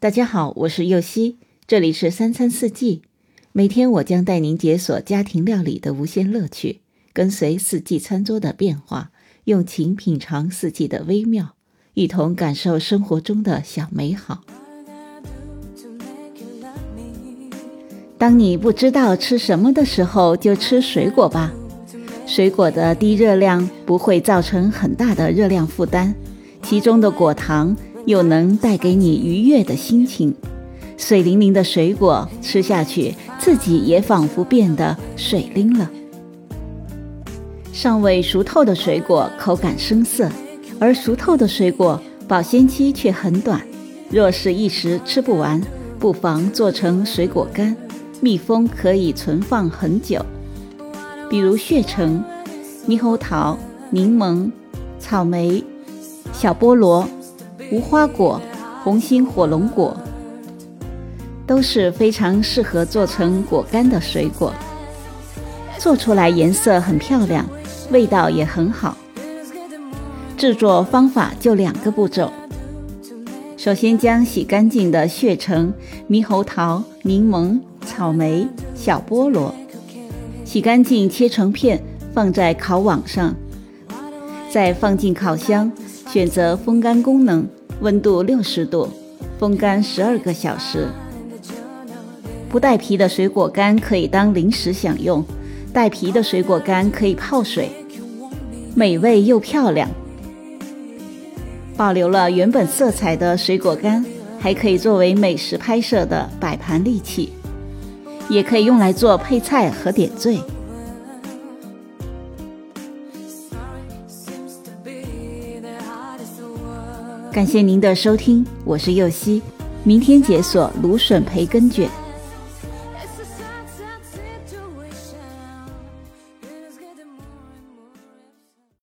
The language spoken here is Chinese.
大家好，我是右希，这里是三餐四季。每天我将带您解锁家庭料理的无限乐趣，跟随四季餐桌的变化，用情品尝四季的微妙，一同感受生活中的小美好。当你不知道吃什么的时候，就吃水果吧。水果的低热量不会造成很大的热量负担，其中的果糖又能带给你愉悦的心情。水灵灵的水果吃下去，自己也仿佛变得水灵了。尚未熟透的水果口感生涩，而熟透的水果保鲜期却很短。若是一时吃不完，不妨做成水果干。密封可以存放很久，比如血橙、猕猴桃、柠檬、草莓、小菠萝、无花果、红心火龙果，都是非常适合做成果干的水果。做出来颜色很漂亮，味道也很好。制作方法就两个步骤：首先将洗干净的血橙、猕猴桃、柠檬。草莓、小菠萝，洗干净切成片，放在烤网上，再放进烤箱，选择风干功能，温度六十度，风干十二个小时。不带皮的水果干可以当零食享用，带皮的水果干可以泡水，美味又漂亮。保留了原本色彩的水果干，还可以作为美食拍摄的摆盘利器。也可以用来做配菜和点缀。感谢您的收听，我是右希，明天解锁芦笋培根卷。